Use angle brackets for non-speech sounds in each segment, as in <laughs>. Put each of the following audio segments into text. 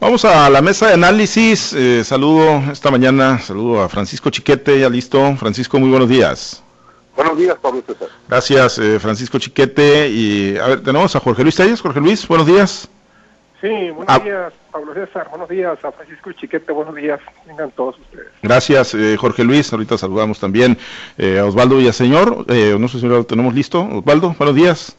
Vamos a la mesa de análisis. Eh, saludo esta mañana, saludo a Francisco Chiquete, ya listo. Francisco, muy buenos días. Buenos días, Pablo César. Gracias, eh, Francisco Chiquete. Y a ver, tenemos a Jorge Luis Telles. Jorge Luis, buenos días. Sí, buenos ah. días, Pablo César. Buenos días a Francisco Chiquete. Buenos días. Vengan todos ustedes. Gracias, eh, Jorge Luis. Ahorita saludamos también a Osvaldo Villaseñor. no sé si lo tenemos listo. Osvaldo, buenos días.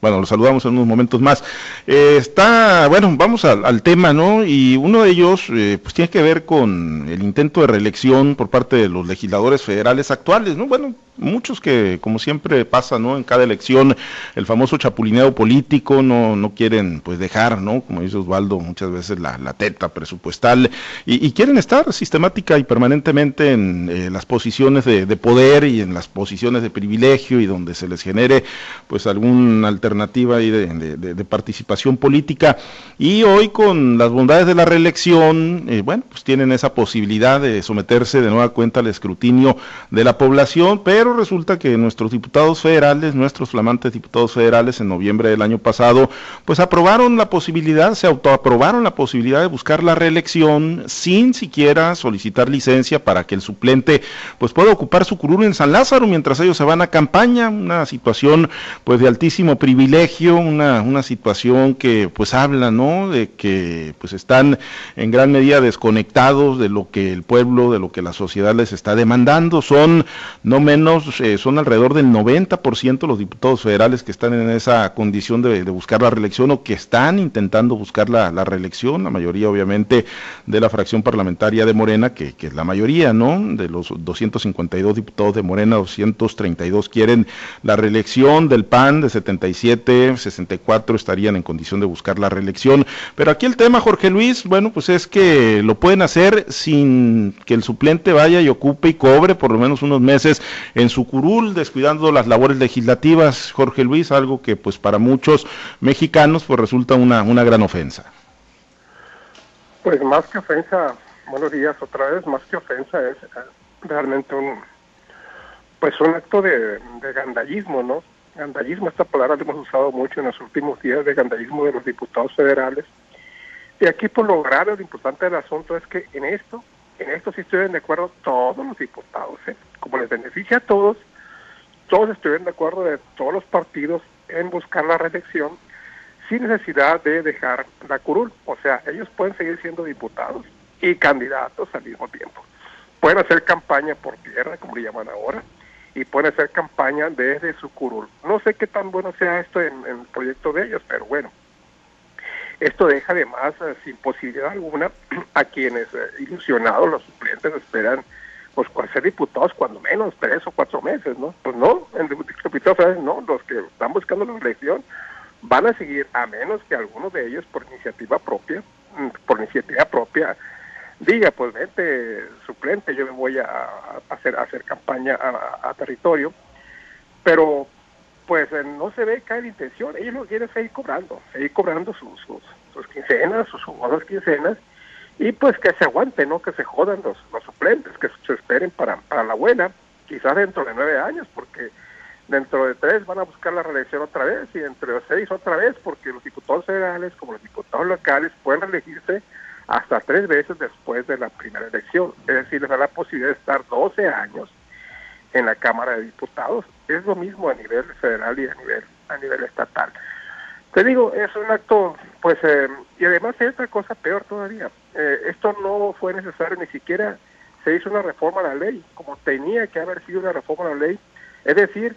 Bueno, los saludamos en unos momentos más. Eh, está, bueno, vamos al, tema, ¿no? Y uno de ellos, eh, pues tiene que ver con el intento de reelección por parte de los legisladores federales actuales, ¿no? Bueno, muchos que, como siempre pasa, ¿no? En cada elección, el famoso chapulineo político, no, no quieren, pues, dejar, ¿no? Como dice Osvaldo, muchas veces la, la teta presupuestal, y, quieren estar sistemática y permanentemente en eh, las posiciones de, poder y en las posiciones de privilegio y donde se les genere, pues, alguna alternativa ahí de, de, participación política. Y hoy, con las bondades de la reelección, eh, bueno, pues tienen esa posibilidad de someterse de nueva cuenta al escrutinio de la población, pero pero resulta que nuestros diputados federales, nuestros flamantes diputados federales en noviembre del año pasado, pues aprobaron la posibilidad, se autoaprobaron la posibilidad de buscar la reelección sin siquiera solicitar licencia para que el suplente pues pueda ocupar su curul en San Lázaro mientras ellos se van a campaña, una situación pues de altísimo privilegio, una, una situación que pues habla, ¿no? De que pues están en gran medida desconectados de lo que el pueblo, de lo que la sociedad les está demandando, son no menos eh, son alrededor del 90% los diputados federales que están en esa condición de, buscar la reelección o que están intentando buscar la, reelección, la mayoría obviamente de la fracción parlamentaria de Morena, que, es la mayoría, ¿no? De los 252 diputados de Morena, 232 quieren la reelección, del PAN de 77, 64 estarían en condición de buscar la reelección. Pero aquí el tema, Jorge Luis, bueno, pues es que lo pueden hacer sin que el suplente vaya y ocupe y cobre por lo menos unos meses en su curul, descuidando las labores legislativas, Jorge Luis, algo que pues para muchos mexicanos pues resulta una, una gran ofensa. Pues más que ofensa, buenos días otra vez, más que ofensa es realmente un pues un acto de, de gandallismo, ¿no? Gandallismo, esta palabra la hemos usado mucho en los últimos días de gandallismo de los diputados federales. Y aquí por lo grave, lo importante del asunto es que en esto en esto sí estuvieron de acuerdo todos los diputados, ¿eh? como les beneficia a todos, todos estuvieron de acuerdo de todos los partidos en buscar la reelección sin necesidad de dejar la curul. O sea, ellos pueden seguir siendo diputados y candidatos al mismo tiempo. Pueden hacer campaña por tierra, como le llaman ahora, y pueden hacer campaña desde su curul. No sé qué tan bueno sea esto en, en el proyecto de ellos, pero bueno, esto deja además eh, sin posibilidad alguna <clears throat> a quienes eh, ilusionados, los suplentes, esperan pues ser diputados cuando menos tres o cuatro meses, ¿no? Pues no, en diputados no, los que están buscando la elección van a seguir, a menos que algunos de ellos por iniciativa propia, mm, por iniciativa propia, diga, pues vente suplente, yo me voy a, hacer, hacer campaña a, territorio, pero pues eh, no se ve caer intención, ellos lo quieren seguir cobrando, seguir cobrando sus, sus, quincenas, sus jugosas quincenas, y pues que se aguanten, ¿no? Que se jodan los, los suplentes, que se esperen para, para la buena, quizás dentro de nueve años, porque dentro de tres van a buscar la reelección otra vez, y dentro de seis otra vez, porque los diputados federales, como los diputados locales, pueden reelegirse hasta tres veces después de la primera elección, es decir, les da la posibilidad de estar 12 años en la Cámara de Diputados. Es lo mismo a nivel federal y a nivel a nivel estatal. Te digo, es un acto, pues, eh, y además hay otra cosa peor todavía. Eh, esto no fue necesario, ni siquiera se hizo una reforma a la ley, como tenía que haber sido una reforma a la ley. Es decir,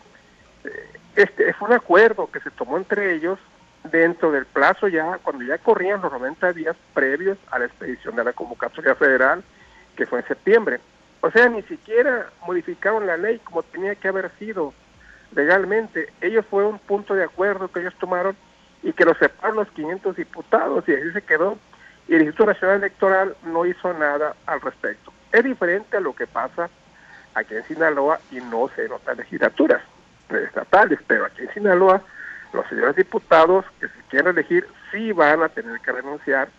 eh, este fue un acuerdo que se tomó entre ellos dentro del plazo ya, cuando ya corrían los 90 días previos a la expedición de la convocatoria federal, que fue en septiembre. O sea, ni siquiera modificaron la ley como tenía que haber sido legalmente. Ellos fue un punto de acuerdo que ellos tomaron y que lo separaron los 500 diputados y así se quedó. Y el Instituto Nacional Electoral no hizo nada al respecto. Es diferente a lo que pasa aquí en Sinaloa y no se notan legislaturas estatales, pero aquí en Sinaloa los señores diputados que se quieren elegir sí van a tener que renunciar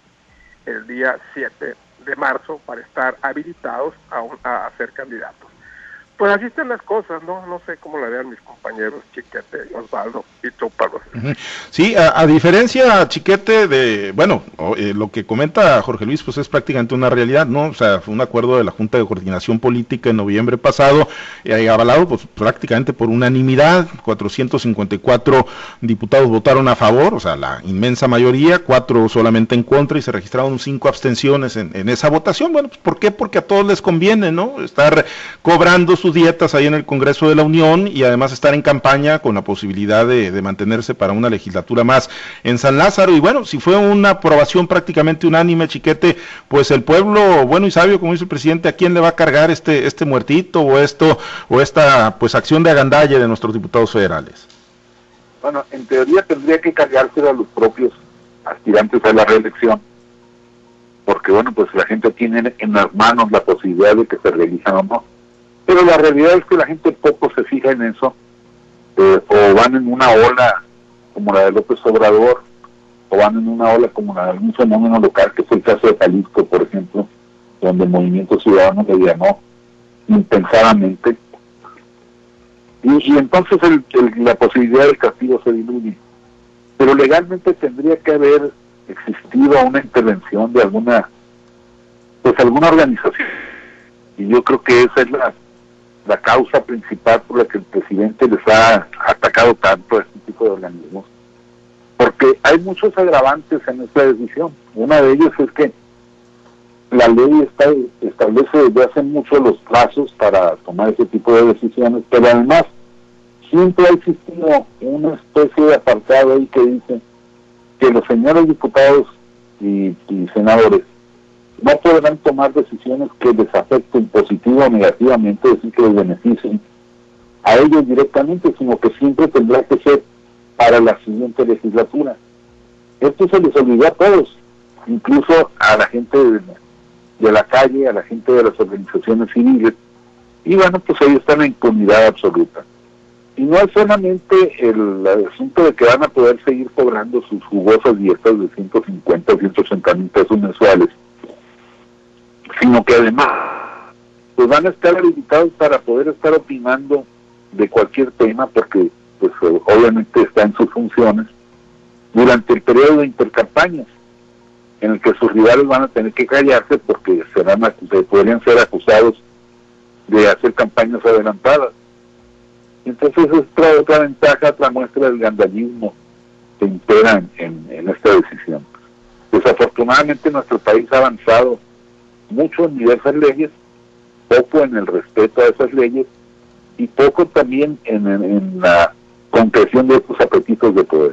el día 7 de marzo para estar habilitados a, a, ser candidatos. Pues así están las cosas, ¿no? No sé cómo la vean mis compañeros Chiquete, Osvaldo y tú, Pablo. Sí, a, diferencia, Chiquete, de, bueno, eh, lo que comenta Jorge Luis, pues es prácticamente una realidad, ¿no? O sea, fue un acuerdo de la Junta de Coordinación Política en noviembre pasado, eh, avalado pues prácticamente por unanimidad, 454 diputados votaron a favor, o sea, la inmensa mayoría, cuatro solamente en contra y se registraron cinco abstenciones en, en esa votación. Bueno, pues ¿por qué? Porque a todos les conviene, ¿no? Estar cobrando dietas ahí en el Congreso de la Unión y además estar en campaña con la posibilidad de, mantenerse para una legislatura más en San Lázaro. Y bueno, si fue una aprobación prácticamente unánime, chiquete, pues el pueblo bueno y sabio, como dice el presidente, ¿a quién le va a cargar este, este muertito o esto, o esta pues acción de agandalle de nuestros diputados federales? Bueno, en teoría tendría que cargárselo a los propios aspirantes a la reelección, porque bueno, pues la gente tiene en las manos la posibilidad de que se realizan o no pero la realidad es que la gente poco se fija en eso, eh, o van en una ola como la de López Obrador, o van en una ola como la de algún fenómeno local, que fue el caso de Jalisco, por ejemplo, donde el Movimiento Ciudadano le llamó impensadamente. Y, entonces la posibilidad del castigo se diluye. Pero legalmente tendría que haber existido una intervención de alguna, pues alguna organización. Y yo creo que esa es la, la causa principal por la que el presidente les ha atacado tanto a este tipo de organismos, porque hay muchos agravantes en esta decisión. Una de ellas es que la ley está, establece desde hace mucho los plazos para tomar ese tipo de decisiones, pero además siempre ha existido una especie de apartado ahí que dice que los señores diputados y senadores no podrán tomar decisiones que les afecten positivo o negativamente, es decir, que les beneficien a ellos directamente, sino que siempre tendrá que ser para la siguiente legislatura. Esto se les olvidó a todos, incluso a la gente de, la calle, a la gente de las organizaciones civiles, y bueno, pues ahí está la impunidad absoluta. Y no es solamente el, asunto de que van a poder seguir cobrando sus jugosas dietas de 150 o 180 mil pesos mensuales, sino que además pues van a estar habilitados para poder estar opinando de cualquier tema porque pues obviamente está en sus funciones durante el periodo de intercampañas en el que sus rivales van a tener que callarse porque serán podrían ser acusados de hacer campañas adelantadas. Entonces es otra, otra ventaja, otra muestra del gandallismo que impera en, en esta decisión. Desafortunadamente nuestro país ha avanzado mucho en diversas leyes, poco en el respeto a esas leyes y poco también en, la concreción de estos apetitos de poder.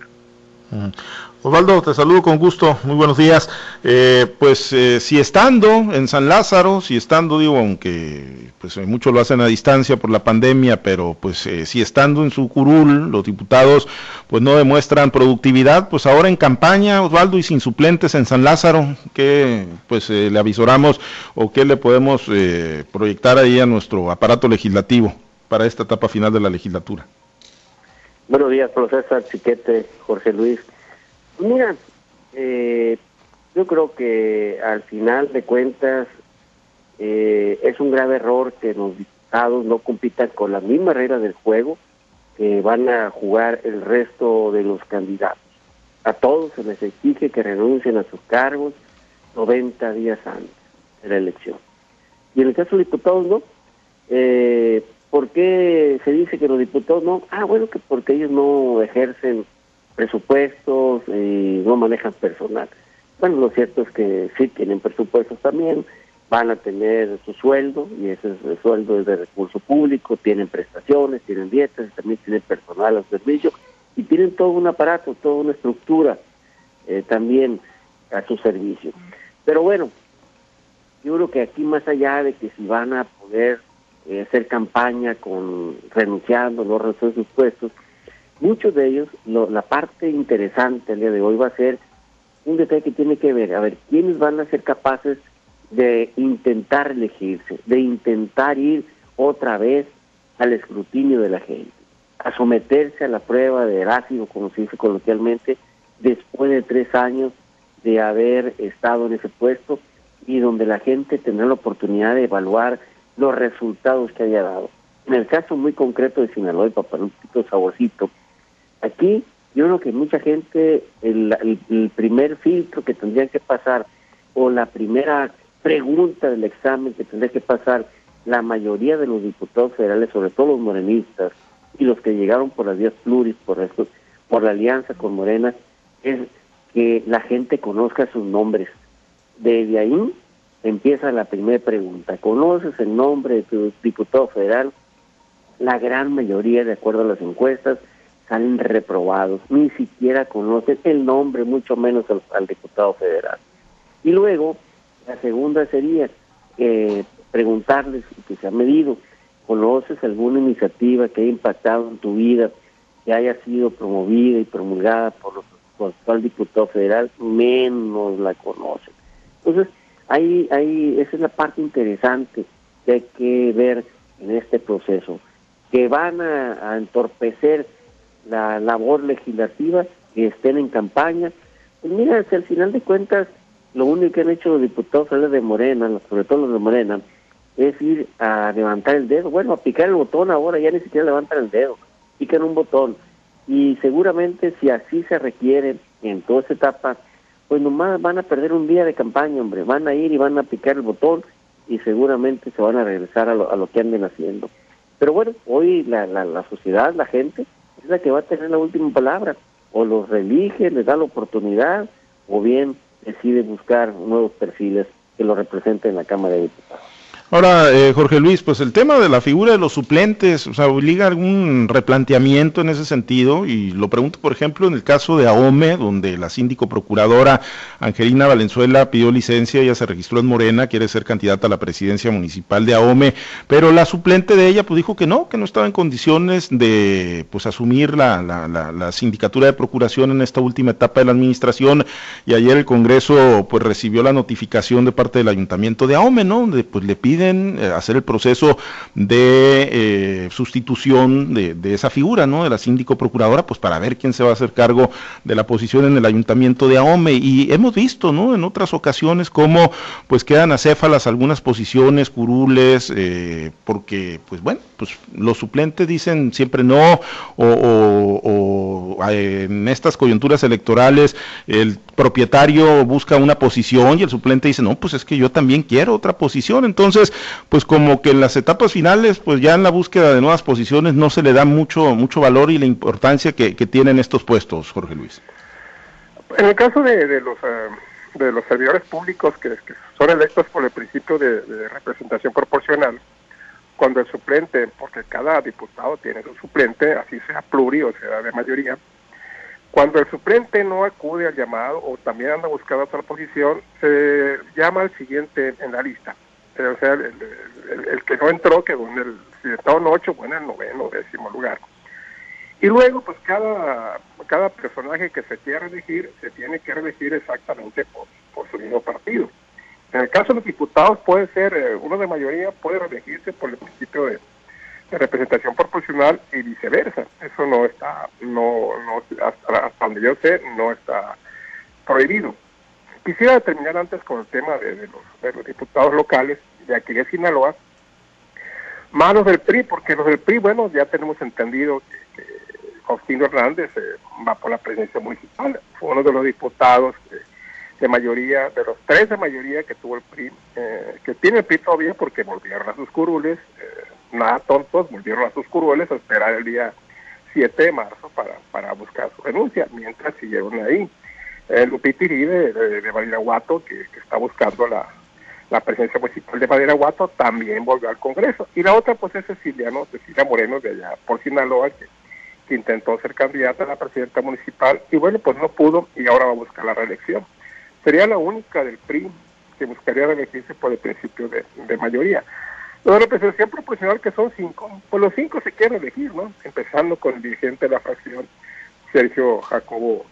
Osvaldo, te saludo con gusto, muy buenos días. Eh, pues eh, si estando en San Lázaro, si estando, digo, aunque pues eh, muchos lo hacen a distancia por la pandemia, pero pues si estando en su curul, los diputados pues no demuestran productividad, pues ahora en campaña, Osvaldo, y sin suplentes en San Lázaro, ¿qué pues le avisoramos o qué le podemos proyectar ahí a nuestro aparato legislativo para esta etapa final de la legislatura? Buenos días, profesor Chiquete, Jorge Luis. Mira, eh, yo creo que al final de cuentas eh, es un grave error que los diputados no compitan con las mismas reglas del juego que van a jugar el resto de los candidatos. A todos se les exige que renuncien a sus cargos 90 días antes de la elección. Y en el caso de los diputados no. Eh, ¿Por qué se dice que los diputados no? Ah, bueno, que porque ellos no ejercen presupuestos y no manejan personal. Bueno, lo cierto es que sí tienen presupuestos también, van a tener su sueldo y ese el sueldo es de recurso público, tienen prestaciones, tienen dietas, también tienen personal al servicio y tienen todo un aparato, toda una estructura eh, también a su servicio. Pero bueno, yo creo que aquí más allá de que si van a poder eh, hacer campaña con renunciando, no renunciando sus puestos, Muchos de ellos, la parte interesante el día de hoy va a ser un detalle que tiene que ver, a ver, quiénes van a ser capaces de intentar elegirse, de intentar ir otra vez al escrutinio de la gente, a someterse a la prueba de Erasmo, como se dice coloquialmente, después de tres años de haber estado en ese puesto y donde la gente tendrá la oportunidad de evaluar los resultados que haya dado. En el caso muy concreto de Sinaloa y Papalutito Saborcito, aquí yo creo que mucha gente, el, primer filtro que tendría que pasar, o la primera pregunta del examen que tendría que pasar la mayoría de los diputados federales, sobre todo los morenistas, y los que llegaron por las vías pluris, por, esto, por la alianza con Morena, es que la gente conozca sus nombres. Desde ahí empieza la primera pregunta. ¿Conoces el nombre de tu diputado federal? La gran mayoría, de acuerdo a las encuestas, salen reprobados. Ni siquiera conocen el nombre, mucho menos al, diputado federal. Y luego, la segunda sería eh, preguntarles, que se ha medido, ¿conoces alguna iniciativa que haya impactado en tu vida, que haya sido promovida y promulgada por, los, por actual diputado federal? Menos la conocen. Entonces, ahí, ahí, esa es la parte interesante que hay que ver en este proceso, que van a, entorpecer la labor legislativa, que estén en campaña. Pues mira, al final de cuentas, lo único que han hecho los diputados de Morena, sobre todo los de Morena, es ir a levantar el dedo. Bueno, a picar el botón ahora ya ni siquiera levantan el dedo, pican un botón. Y seguramente si así se requiere en toda esa etapa, pues nomás van a perder un día de campaña, hombre. Van a ir y van a picar el botón y seguramente se van a regresar a lo, a lo que anden haciendo. Pero bueno, hoy la, la, la sociedad, la gente, es la que va a tener la última palabra. O los relige, les da la oportunidad, o bien decide buscar nuevos perfiles que lo representen en la Cámara de Diputados. Ahora, eh, Jorge Luis, pues el tema de la figura de los suplentes, o sea, obliga algún replanteamiento en ese sentido, y lo pregunto, por ejemplo, en el caso de AOME, donde la síndico procuradora Angelina Valenzuela pidió licencia, ella se registró en Morena, quiere ser candidata a la presidencia municipal de AOME, pero la suplente de ella pues dijo que no, que no estaba en condiciones de pues asumir la, la, la, la sindicatura de procuración en esta última etapa de la administración, y ayer el Congreso pues recibió la notificación de parte del ayuntamiento de AOME, ¿no? Donde pues le pide eh, hacer el proceso de eh, sustitución de, esa figura, ¿no? De la síndico procuradora, pues para ver quién se va a hacer cargo de la posición en el ayuntamiento de Ahome. Y hemos visto, ¿no? En otras ocasiones cómo pues quedan acéfalas algunas posiciones, curules, eh, porque, pues bueno, pues los suplentes dicen siempre no, o, en estas coyunturas electorales el propietario busca una posición y el suplente dice, no, pues es que yo también quiero otra posición. Entonces, pues como que en las etapas finales, pues ya en la búsqueda de nuevas posiciones no se le da mucho, mucho valor y la importancia que, tienen estos puestos, Jorge Luis. En el caso de, los eh, de los servidores públicos que, son electos por el principio de, representación proporcional, cuando el suplente, porque cada diputado tiene su suplente, así sea pluri o sea de mayoría, cuando el suplente no acude al llamado o también anda buscando otra posición, se llama al siguiente en la lista o sea, el, que no entró quedó en el, si estaba en ocho, bueno, en el noveno, décimo lugar. Y luego, pues cada, cada personaje que se quiera elegir, se tiene que elegir exactamente por, por su mismo partido. En el caso de los diputados puede ser, eh, uno de mayoría puede elegirse por el principio de, representación proporcional y viceversa. Eso no está, no, no hasta, hasta donde yo sé, no está prohibido. Quisiera terminar antes con el tema de, los, diputados locales de aquí de Sinaloa, manos del PRI, porque los del PRI, bueno, ya tenemos entendido que, Faustino Hernández eh, va por la presidencia municipal, fue uno de los diputados de mayoría, de los tres de mayoría que tuvo el PRI, eh, que tiene el PRI todavía porque volvieron a sus curules, eh, nada tontos, volvieron a sus curules a esperar el día 7 de marzo para, para buscar su renuncia, mientras siguieron ahí eh, Lupita de, de, Badiraguato, que, está buscando la, la presencia municipal de Badiraguato, también volvió al Congreso. Y la otra, pues, es Cecilia, ¿no? Cecilia Moreno, de allá por Sinaloa, que, intentó ser candidata a la presidenta municipal, y bueno, pues no pudo, y ahora va a buscar la reelección. Sería la única del PRI que buscaría reelegirse por el principio de, de mayoría. La representación proporcional, que son cinco, pues los cinco se quieren elegir, ¿no? Empezando con el dirigente de la fracción, Sergio Jacobo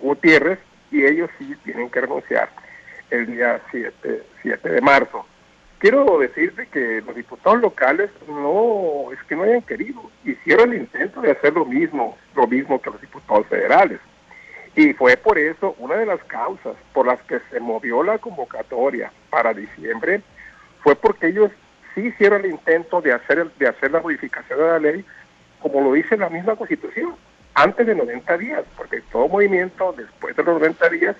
Gutiérrez, y ellos sí tienen que renunciar el día 7, 7 de marzo. Quiero decirte que los diputados locales no es que no hayan querido, hicieron el intento de hacer lo mismo, lo mismo que los diputados federales. Y fue por eso una de las causas por las que se movió la convocatoria para diciembre, fue porque ellos sí hicieron el intento de hacer, de hacer la modificación de la ley, como lo dice la misma Constitución, antes de 90 días, porque todo movimiento después de los 90 días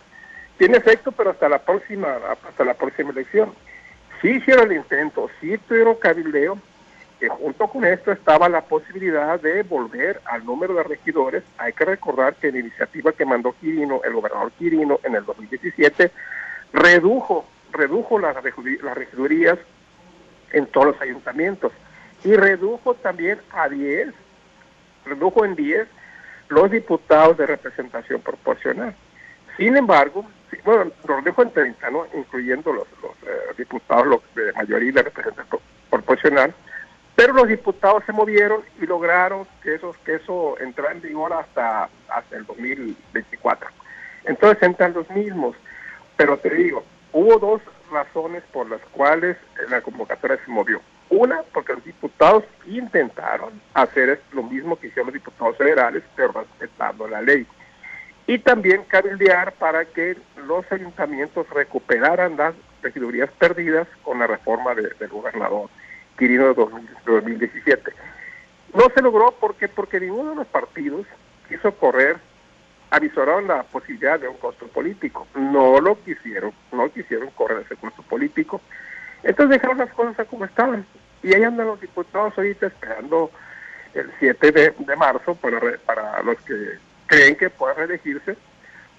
tiene efecto, pero hasta la próxima, hasta la próxima elección. Sí hicieron el intento, sí tuvieron cabildeo, que junto con esto estaba la posibilidad de volver al número de regidores. Hay que recordar que la iniciativa que mandó Quirino, el gobernador Quirino, en el 2017, redujo, redujo las, las regidurías en todos los ayuntamientos y redujo también a 10, redujo en 10 los diputados de representación proporcional. Sin embargo, bueno, los dejo en 30, ¿no? incluyendo los, eh, diputados de mayoría de representación proporcional, pero los diputados se movieron y lograron que, esos, que eso entrara en vigor hasta, hasta el 2024. Entonces entran los mismos, pero te digo, hubo dos razones por las cuales la convocatoria se movió. Una, porque los diputados intentaron hacer lo mismo que hicieron los diputados federales, pero respetando la ley. Y también cabildear para que los ayuntamientos recuperaran las regidurías perdidas con la reforma del gobernador Quirino de 2017. No se logró porque porque ninguno de los partidos quiso correr avisaron la posibilidad de un costo político. No lo quisieron, no quisieron correr ese costo político. Entonces dejaron las cosas como estaban. Y ahí andan los diputados ahorita esperando el 7 de, marzo para, para los que creen que puedan reelegirse.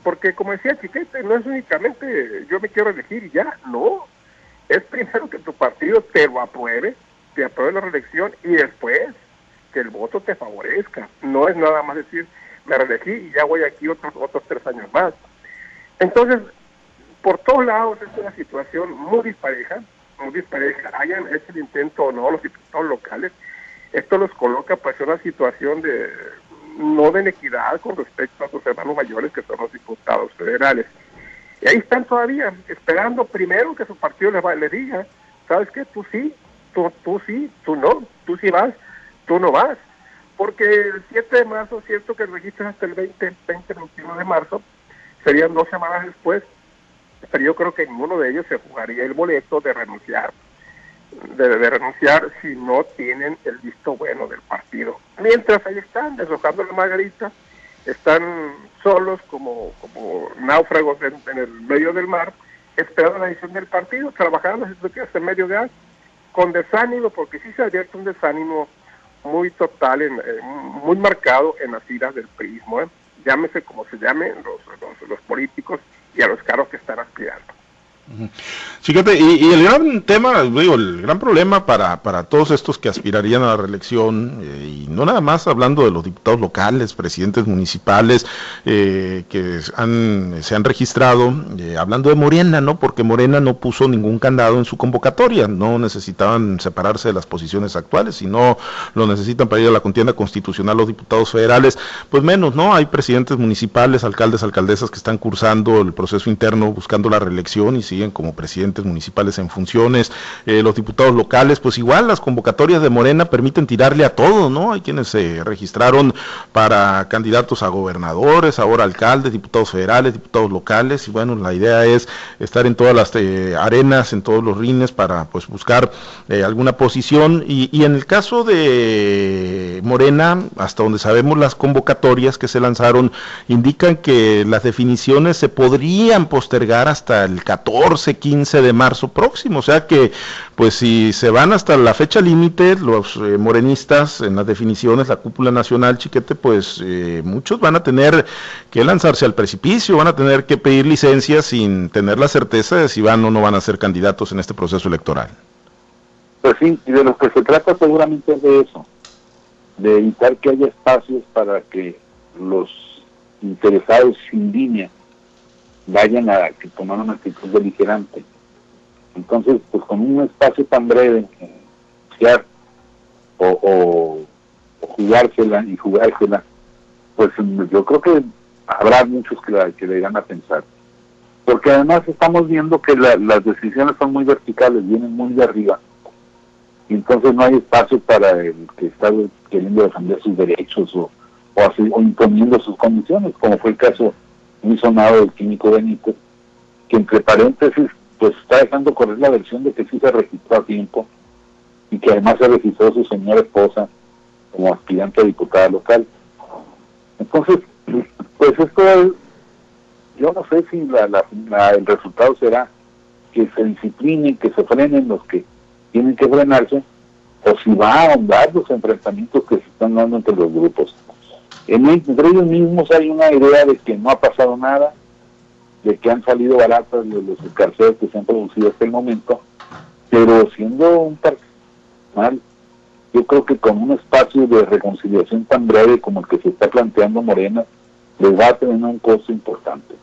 Porque como decía Chiquete, no es únicamente yo me quiero elegir y ya, no. Es primero que tu partido te lo apruebe, te apruebe la reelección y después que el voto te favorezca. No es nada más decir, me reelegí y ya voy aquí otros, otros tres años más. Entonces, por todos lados es una situación muy dispareja, muy dispareja, hayan hecho el intento o no los diputados locales, esto los coloca pues en una situación de no de inequidad con respecto a sus hermanos mayores que son los diputados federales. Y ahí están todavía, esperando primero que su partido les, va, les diga, ¿sabes qué? Tú sí, tú, tú sí, tú no, tú sí vas, tú no vas porque el 7 de marzo, cierto que el registro hasta el 20, 20, 21 de marzo, serían dos semanas después, pero yo creo que ninguno de ellos se jugaría el boleto de renunciar, de, renunciar si no tienen el visto bueno del partido. Mientras ahí están, deshojando la margarita, están solos como, como náufragos en, el medio del mar, esperando la decisión del partido, trabajando en medio de con desánimo, porque sí se advierte un desánimo muy total, en, eh, muy marcado en las filas del prismo, ¿eh? llámese como se llame los, los políticos y a los cargos que están aspirando. Fíjate, y, el gran tema, digo, el gran problema para, para todos estos que aspirarían a la reelección, eh, y no nada más hablando de los diputados locales, presidentes municipales eh, que han, se han registrado, eh, hablando de Morena, ¿no? Porque Morena no puso ningún candado en su convocatoria, no necesitaban separarse de las posiciones actuales, si no lo necesitan para ir a la contienda constitucional los diputados federales, pues menos, ¿no? Hay presidentes municipales, alcaldes, alcaldesas que están cursando el proceso interno buscando la reelección y siguen como presidentes municipales en funciones, eh, los diputados locales, pues igual las convocatorias de Morena permiten tirarle a todo, ¿no? Hay quienes se registraron para candidatos a gobernadores, ahora alcaldes, diputados federales, diputados locales, y bueno, la idea es estar en todas las eh, arenas, en todos los rines para pues buscar eh, alguna posición, y, y en el caso de Morena, hasta donde sabemos las convocatorias que se lanzaron indican que las definiciones se podrían postergar hasta el 14 14, 15 de marzo próximo. O sea que, pues si se van hasta la fecha límite, los eh, morenistas en las definiciones, la cúpula nacional, chiquete, pues eh, muchos van a tener que lanzarse al precipicio, van a tener que pedir licencia sin tener la certeza de si van o no van a ser candidatos en este proceso electoral. Pues sí, y de lo que se trata seguramente es de eso, de evitar que haya espacios para que los interesados sin línea vayan a que tomar una actitud beligerante. Entonces, pues con un espacio tan breve, eh, o, o, jugársela y jugársela, pues yo creo que habrá muchos que, la, que le irán a pensar. Porque además estamos viendo que las decisiones son muy verticales, vienen muy de arriba. Y entonces no hay espacio para el que está queriendo defender sus derechos o, o, o imponiendo sus condiciones, como fue el caso muy sonado del químico Benítez, que entre paréntesis, pues está dejando correr la versión de que sí se registró a tiempo, y que además se registró su señora esposa como aspirante a diputada local. Entonces, <clears throat> pues esto, yo no sé si el resultado será que se disciplinen, que se frenen los que tienen que frenarse, o si va a ahondar los enfrentamientos que se están dando entre los grupos. En, entre ellos mismos hay una idea de que no ha pasado nada, de que han salido baratas los, los escarceos que se han producido hasta el momento, pero siendo un mal, yo creo que con un espacio de reconciliación tan breve como el que se está planteando Morena, les va a tener un costo importante.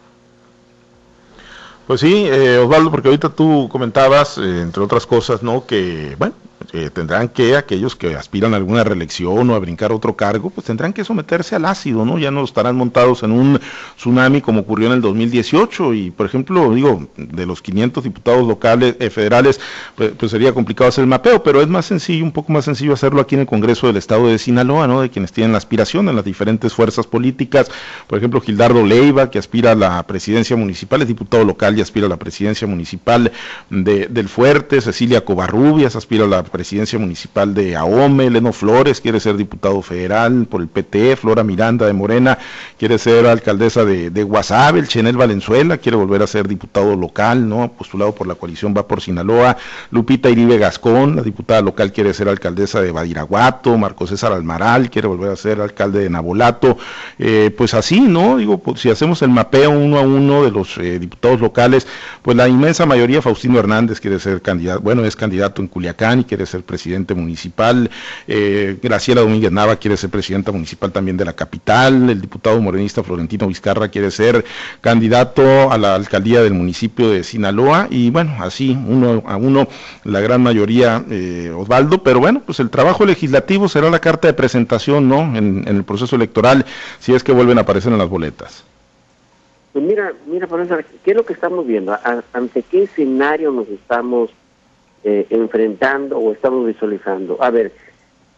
Pues sí, eh, Osvaldo, porque ahorita tú comentabas, eh, entre otras cosas, ¿no? Que, bueno, eh, tendrán que, aquellos que aspiran a alguna reelección o a brincar otro cargo, pues tendrán que someterse al ácido, ¿no? Ya no estarán montados en un tsunami como ocurrió en el 2018 y, por ejemplo, digo, de los 500 diputados locales, eh, federales, pues, sería complicado hacer el mapeo, pero es más sencillo, un poco más sencillo hacerlo aquí en el Congreso del Estado de Sinaloa, ¿no? De quienes tienen la aspiración en las diferentes fuerzas políticas, por ejemplo, Gildardo Leiva, que aspira a la presidencia municipal, es diputado local y aspira a la presidencia municipal de, del Fuerte, Cecilia Covarrubias aspira a la presidencia municipal de Ahome, Leno Flores quiere ser diputado federal por el PT, Flora Miranda de Morena quiere ser alcaldesa de, de Guasave, el Chenel Valenzuela quiere volver a ser diputado local, ¿no? Postulado por la coalición Va por Sinaloa, Lupita Iribe Gascón, la diputada local quiere ser alcaldesa de Badiraguato, Marco César Almaral quiere volver a ser alcalde de Nabolato, eh, pues así, ¿no? Digo, pues, si hacemos el mapeo uno a uno de los eh, diputados locales, pues la inmensa mayoría, Faustino Hernández quiere ser candidato, bueno, es candidato en Culiacán y quiere ser presidente municipal, eh, Graciela Domínguez Nava quiere ser presidenta municipal también de la capital, el diputado morenista Florentino Vizcarra quiere ser candidato a la alcaldía del municipio de Sinaloa y bueno, así uno a uno la gran mayoría eh, Osvaldo, pero bueno, pues el trabajo legislativo será la carta de presentación, ¿no? En, el proceso electoral, si es que vuelven a aparecer en las boletas. Pues mira, mira, profesor, ¿qué es lo que estamos viendo? ¿Ante qué escenario nos estamos eh, enfrentando o estamos visualizando. A ver,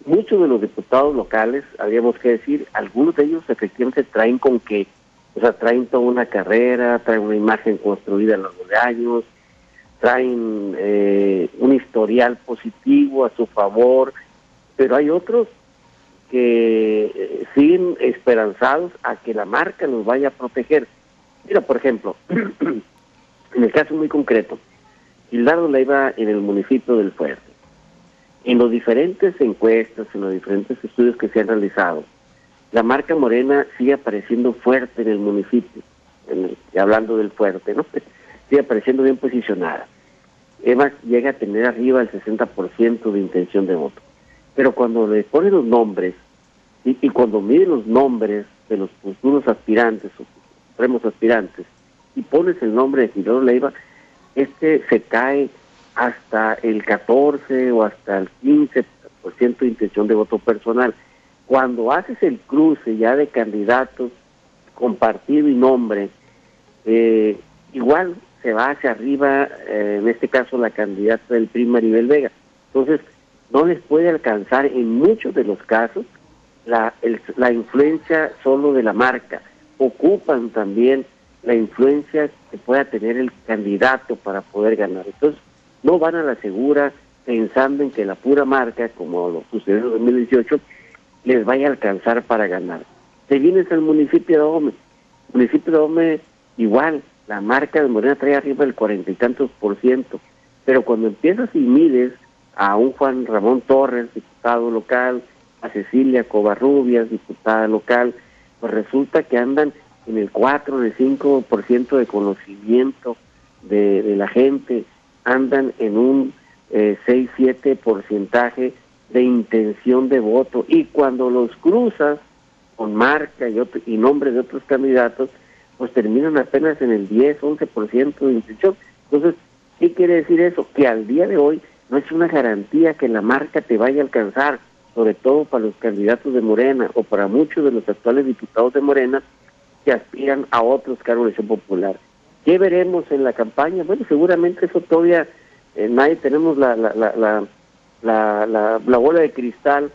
muchos de los diputados locales, habríamos que decir, algunos de ellos efectivamente traen con que, o sea, traen toda una carrera, traen una imagen construida en los años, traen eh, un historial positivo a su favor, pero hay otros que eh, siguen esperanzados a que la marca los vaya a proteger. Mira, por ejemplo, <clears throat> en el caso muy concreto, Gildardo Leiva en el municipio del Fuerte. En los diferentes encuestas, en los diferentes estudios que se han realizado, la marca Morena sigue apareciendo fuerte en el municipio, hablando del Fuerte, ¿no? <laughs> Sigue apareciendo bien posicionada. Eva llega a tener arriba el 60% de intención de voto. Pero cuando le pone los nombres y, cuando mide los nombres de los futuros aspirantes o supremos aspirantes y pones el nombre de Gildardo Leiva, este se cae hasta el 14 o hasta el 15% de intención de voto personal. Cuando haces el cruce ya de candidatos con partido y nombre, eh, igual se va hacia arriba, eh, en este caso la candidata del PRI Maribel Vega. Entonces, no les puede alcanzar en muchos de los casos la, la influencia solo de la marca. Ocupan también la influencia que pueda tener el candidato para poder ganar. Entonces, no van a la segura pensando en que la pura marca, como lo sucedió en 2018, les vaya a alcanzar para ganar. Si vienes al municipio de Ome, municipio de Ome igual, la marca de Morena trae arriba el cuarenta y tantos por ciento, pero cuando empiezas y mides a un Juan Ramón Torres, diputado local, a Cecilia Covarrubias, diputada local, pues resulta que andan en el 4, en el 5% de conocimiento de, de, la gente, andan en un eh, 6-7 porcentaje de intención de voto y cuando los cruzas con marca y, otro, y nombre de otros candidatos, pues terminan apenas en el 10-11% de intención. Entonces, ¿qué quiere decir eso? Que al día de hoy no es una garantía que la marca te vaya a alcanzar, sobre todo para los candidatos de Morena o para muchos de los actuales diputados de Morena, que aspiran a otros cargos de elección popular. ¿Qué veremos en la campaña? Bueno, seguramente eso todavía eh, nadie tenemos la, la, la, la, la bola de cristal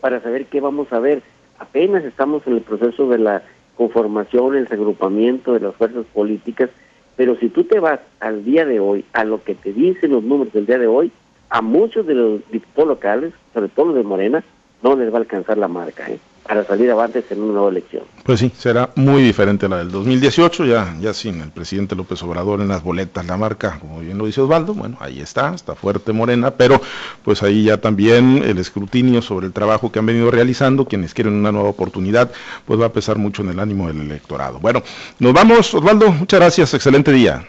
para saber qué vamos a ver. Apenas estamos en el proceso de la conformación, el regrupamiento de las fuerzas políticas, pero si tú te vas al día de hoy, a lo que te dicen los números del día de hoy, a muchos de los diputados locales, sobre todo los de Morena, no les va a alcanzar la marca. ¿eh? Para salir avantes en una nueva elección. Pues sí, será muy diferente la del 2018, ya, ya sin el presidente López Obrador en las boletas, la marca, como bien lo dice Osvaldo, bueno, ahí está, está fuerte Morena, pero pues ahí ya también el escrutinio sobre el trabajo que han venido realizando, quienes quieren una nueva oportunidad, pues va a pesar mucho en el ánimo del electorado. Bueno, nos vamos, Osvaldo, muchas gracias, excelente día.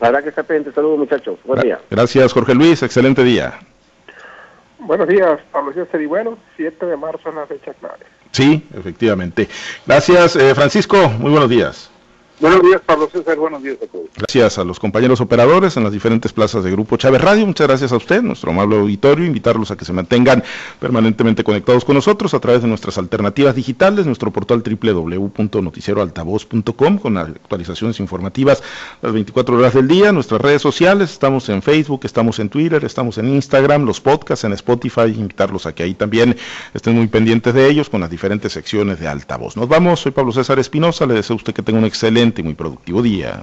La verdad que está pendiente, saludos muchachos, buen día. Gracias Jorge Luis, excelente día. Buenos días, Pablo César y bueno, 7 de marzo es la fecha clave. Sí, efectivamente. Gracias, eh, Francisco, muy buenos días. Buenos días, Pablo César. Buenos días a todos. Gracias a los compañeros operadores en las diferentes plazas de Grupo Chávez Radio. Muchas gracias a usted, nuestro amable auditorio. Invitarlos a que se mantengan permanentemente conectados con nosotros a través de nuestras alternativas digitales, nuestro portal www.noticieroaltavoz.com con actualizaciones informativas las 24 horas del día, nuestras redes sociales. Estamos en Facebook, estamos en Twitter, estamos en Instagram, los podcasts en Spotify. Invitarlos a que ahí también estén muy pendientes de ellos con las diferentes secciones de altavoz. Nos vamos. Soy Pablo César Espinosa. Le deseo a usted que tenga un excelente y muy productivo día.